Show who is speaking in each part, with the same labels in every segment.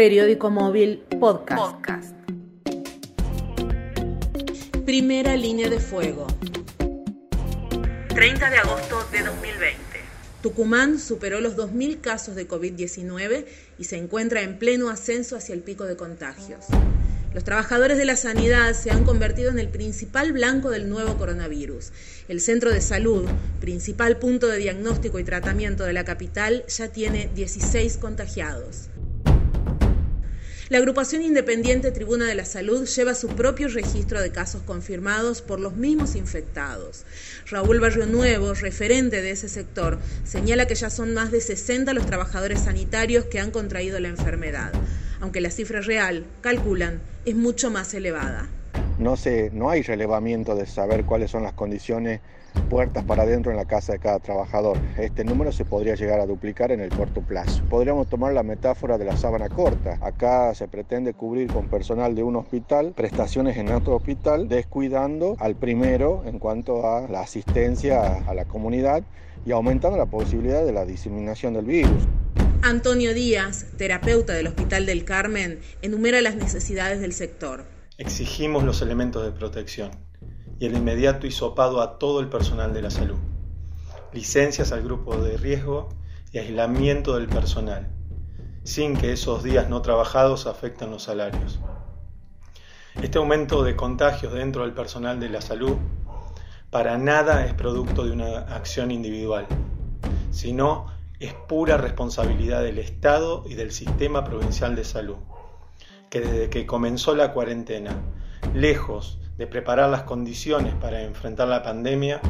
Speaker 1: Periódico Móvil Podcast.
Speaker 2: Primera línea de fuego.
Speaker 1: 30 de agosto de 2020.
Speaker 2: Tucumán superó los 2.000 casos de COVID-19 y se encuentra en pleno ascenso hacia el pico de contagios. Los trabajadores de la sanidad se han convertido en el principal blanco del nuevo coronavirus. El centro de salud, principal punto de diagnóstico y tratamiento de la capital, ya tiene 16 contagiados. La agrupación independiente Tribuna de la Salud lleva su propio registro de casos confirmados por los mismos infectados. Raúl Barrio Nuevo, referente de ese sector, señala que ya son más de 60 los trabajadores sanitarios que han contraído la enfermedad, aunque la cifra real, calculan, es mucho más elevada.
Speaker 3: No, hay relevamiento de saber cuáles son las condiciones puertas para adentro en la casa de cada trabajador. Este número se podría llegar a duplicar en el corto plazo. Podríamos tomar la metáfora de la sábana corta. Acá se pretende cubrir con personal de un hospital prestaciones en otro hospital, descuidando al primero en cuanto a la asistencia a la comunidad y aumentando la posibilidad de la diseminación del virus.
Speaker 2: Antonio Díaz, terapeuta del Hospital del Carmen, enumera las necesidades del sector.
Speaker 4: Exigimos los elementos de protección y el inmediato hisopado a todo el personal de la salud, licencias al grupo de riesgo y aislamiento del personal, sin que esos días no trabajados afecten los salarios. Este aumento de contagios dentro del personal de la salud para nada es producto de una acción individual, sino es pura responsabilidad del Estado y del sistema provincial de salud, que desde que comenzó la cuarentena, lejos de preparar las condiciones para enfrentar la pandemia,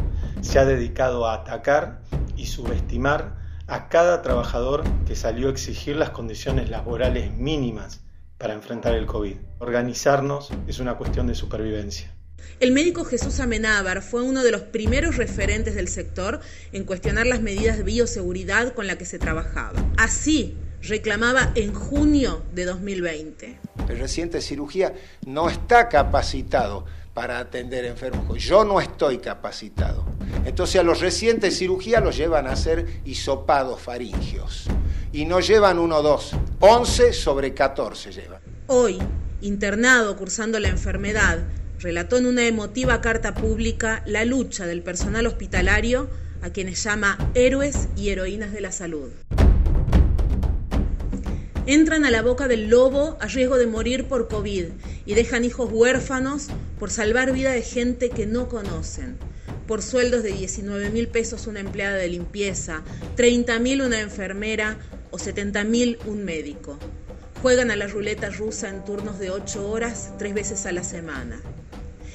Speaker 4: se ha dedicado a atacar y subestimar a cada trabajador que salió a exigir las condiciones laborales mínimas para enfrentar el COVID. Organizarnos es una cuestión de supervivencia.
Speaker 2: El médico Jesús Amenábar fue uno de los primeros referentes del sector en cuestionar las medidas de bioseguridad con las que se trabajaba. Así reclamaba en junio de 2020.
Speaker 5: El reciente cirugía no está capacitado para atender enfermos. Yo no estoy capacitado. Entonces a los recientes cirugía los llevan a hacer hisopados faringios. Y no llevan uno o dos, 11 sobre 14 llevan.
Speaker 2: Hoy, internado cursando la enfermedad, relató en una emotiva carta pública la lucha del personal hospitalario a quienes llama héroes y heroínas de la salud entran a la boca del lobo a riesgo de morir por COVID y dejan hijos huérfanos por salvar vida de gente que no conocen. Por sueldos de 19 mil pesos una empleada de limpieza, 30 mil una enfermera o 70 mil un médico. Juegan a la ruleta rusa en turnos de 8 horas tres veces a la semana.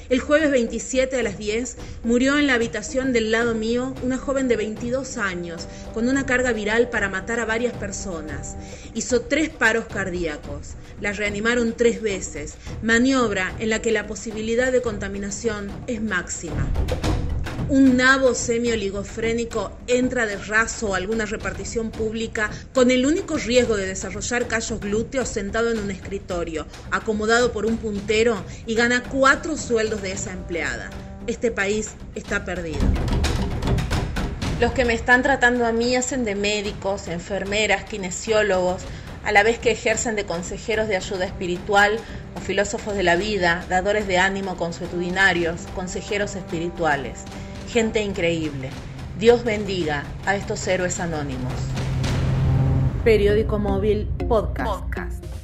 Speaker 2: El jueves 27 a las 10 murió en la habitación del lado mío una joven de 22 años con una carga viral para matar a varias personas. Hizo tres paros cardíacos. La reanimaron tres veces, maniobra en la que la posibilidad de contaminación es máxima un nabo semioligofrénico entra de raso a alguna repartición pública con el único riesgo de desarrollar callos glúteos sentado en un escritorio, acomodado por un puntero y gana cuatro sueldos de esa empleada. Este país está perdido. Los que me están tratando a mí hacen de médicos, enfermeras, kinesiólogos, a la vez que ejercen de consejeros de ayuda espiritual o filósofos de la vida, dadores de ánimo consuetudinarios, consejeros espirituales gente increíble. Dios bendiga a estos héroes anónimos.
Speaker 1: Periódico Móvil Podcast.